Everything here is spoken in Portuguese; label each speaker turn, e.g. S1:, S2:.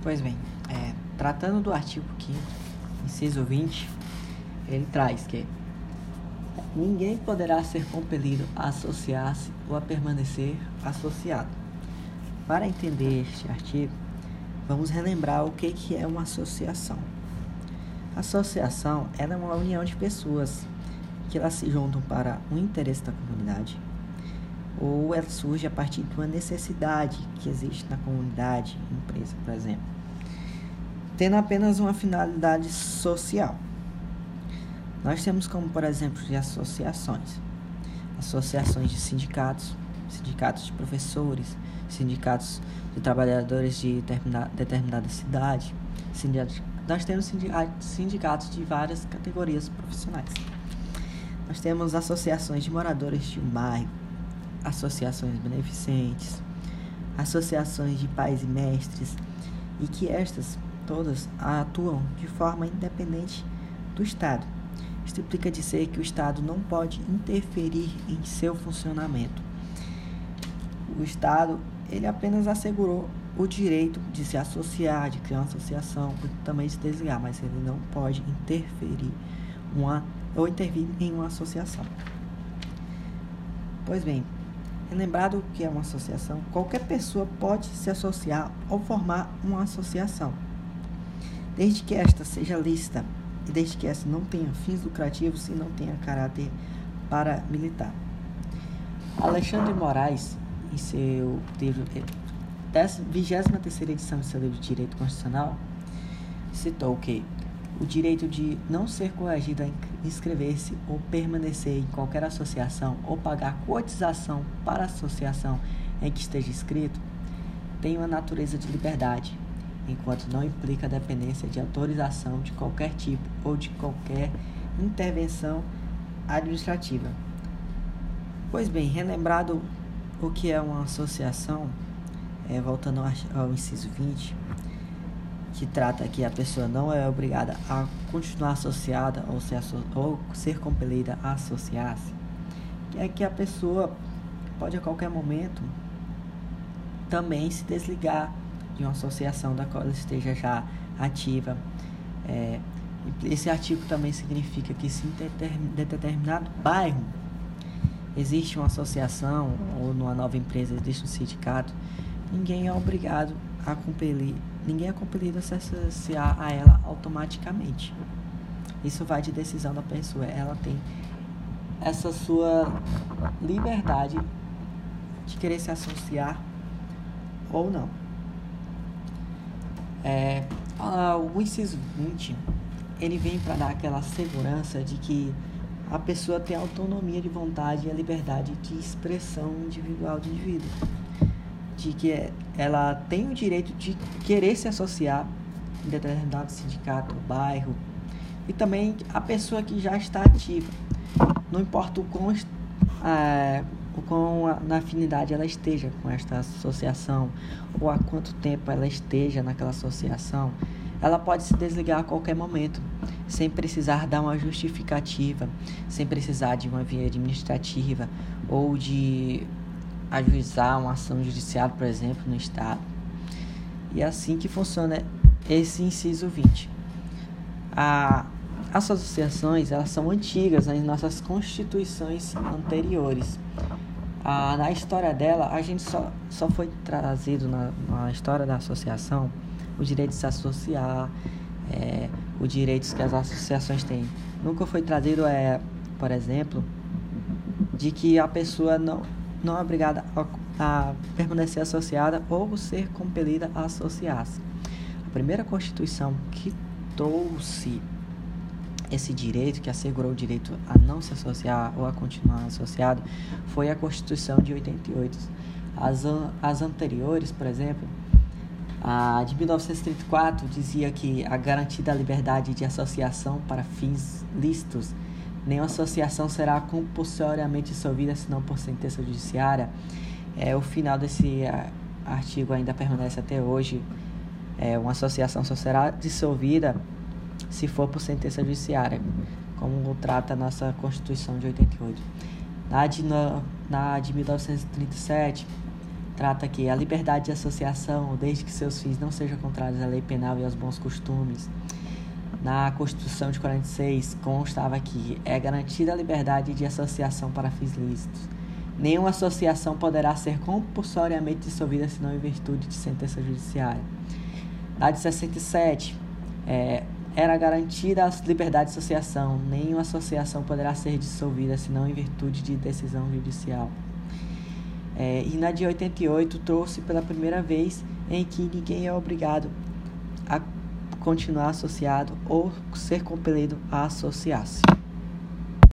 S1: Pois bem, é, tratando do artigo 5 inciso 20, ele traz que ninguém poderá ser compelido a associar-se ou a permanecer associado. Para entender este artigo, vamos relembrar o que, que é uma associação. Associação é uma união de pessoas que elas se juntam para um interesse da comunidade ou ela surge a partir de uma necessidade que existe na comunidade, empresa, por exemplo, tendo apenas uma finalidade social. Nós temos como, por exemplo, de associações, associações de sindicatos, sindicatos de professores, sindicatos de trabalhadores de determinada, cidade, nós temos sindicatos de várias categorias profissionais. Nós temos associações de moradores de um bairro, associações beneficentes, associações de pais e mestres, e que estas todas atuam de forma independente do Estado. Isto implica dizer que o Estado não pode interferir em seu funcionamento. O Estado ele apenas assegurou o direito de se associar, de criar uma associação, também de se desligar, mas ele não pode interferir uma, ou intervir em uma associação. Pois bem, é lembrado que é uma associação, qualquer pessoa pode se associar ou formar uma associação, desde que esta seja lícita e desde que esta não tenha fins lucrativos e não tenha caráter paramilitar. Alexandre Moraes, em seu livro, 23 edição de seu livro de Direito Constitucional, citou que o direito de não ser coagido a inscrever-se ou permanecer em qualquer associação ou pagar cotização para a associação em que esteja inscrito tem uma natureza de liberdade, enquanto não implica dependência de autorização de qualquer tipo ou de qualquer intervenção administrativa. Pois bem, relembrado o que é uma associação, é, voltando ao inciso 20, que trata que a pessoa não é obrigada a continuar associada ou ser, ou ser compelida a associar-se, que é que a pessoa pode a qualquer momento também se desligar de uma associação da qual ela esteja já ativa. É, esse artigo também significa que se em determinado bairro existe uma associação ou numa nova empresa existe um sindicato, ninguém é obrigado a compelir ninguém é compelido a se associar a ela automaticamente. Isso vai de decisão da pessoa. Ela tem essa sua liberdade de querer se associar ou não. É, o inciso 20 ele vem para dar aquela segurança de que a pessoa tem autonomia de vontade e a liberdade de expressão individual do indivíduo de que ela tem o direito de querer se associar em determinado sindicato, bairro, e também a pessoa que já está ativa. Não importa o quão, é, o quão na afinidade ela esteja com esta associação, ou há quanto tempo ela esteja naquela associação, ela pode se desligar a qualquer momento, sem precisar dar uma justificativa, sem precisar de uma via administrativa ou de ajuizar uma ação judicial, por exemplo, no Estado. E é assim que funciona esse inciso 20. A, as associações elas são antigas nas nossas constituições anteriores. A, na história dela, a gente só, só foi trazido na, na história da associação o direito de se associar, é, os direitos que as associações têm. Nunca foi trazido, é, por exemplo, de que a pessoa não, não é obrigada a, a permanecer associada ou ser compelida a associar-se. A primeira Constituição que trouxe esse direito, que assegurou o direito a não se associar ou a continuar associado, foi a Constituição de 88. As, as anteriores, por exemplo, a de 1934 dizia que a garantia da liberdade de associação para fins lícitos nenhuma associação será compulsoriamente dissolvida senão por sentença judiciária. É, o final desse artigo ainda permanece até hoje. É, uma associação só será dissolvida se for por sentença judiciária, como trata a nossa Constituição de 88. Na de, na de 1937, trata que a liberdade de associação, desde que seus fins não sejam contrários à lei penal e aos bons costumes. Na Constituição de 46 constava que é garantida a liberdade de associação para fins lícitos. Nenhuma associação poderá ser compulsoriamente dissolvida senão em virtude de sentença judiciária. Na de 67, é, era garantida a liberdade de associação. Nenhuma associação poderá ser dissolvida senão em virtude de decisão judicial. É, e na de 88 trouxe pela primeira vez em que ninguém é obrigado a continuar associado ou ser compelido a associar-se.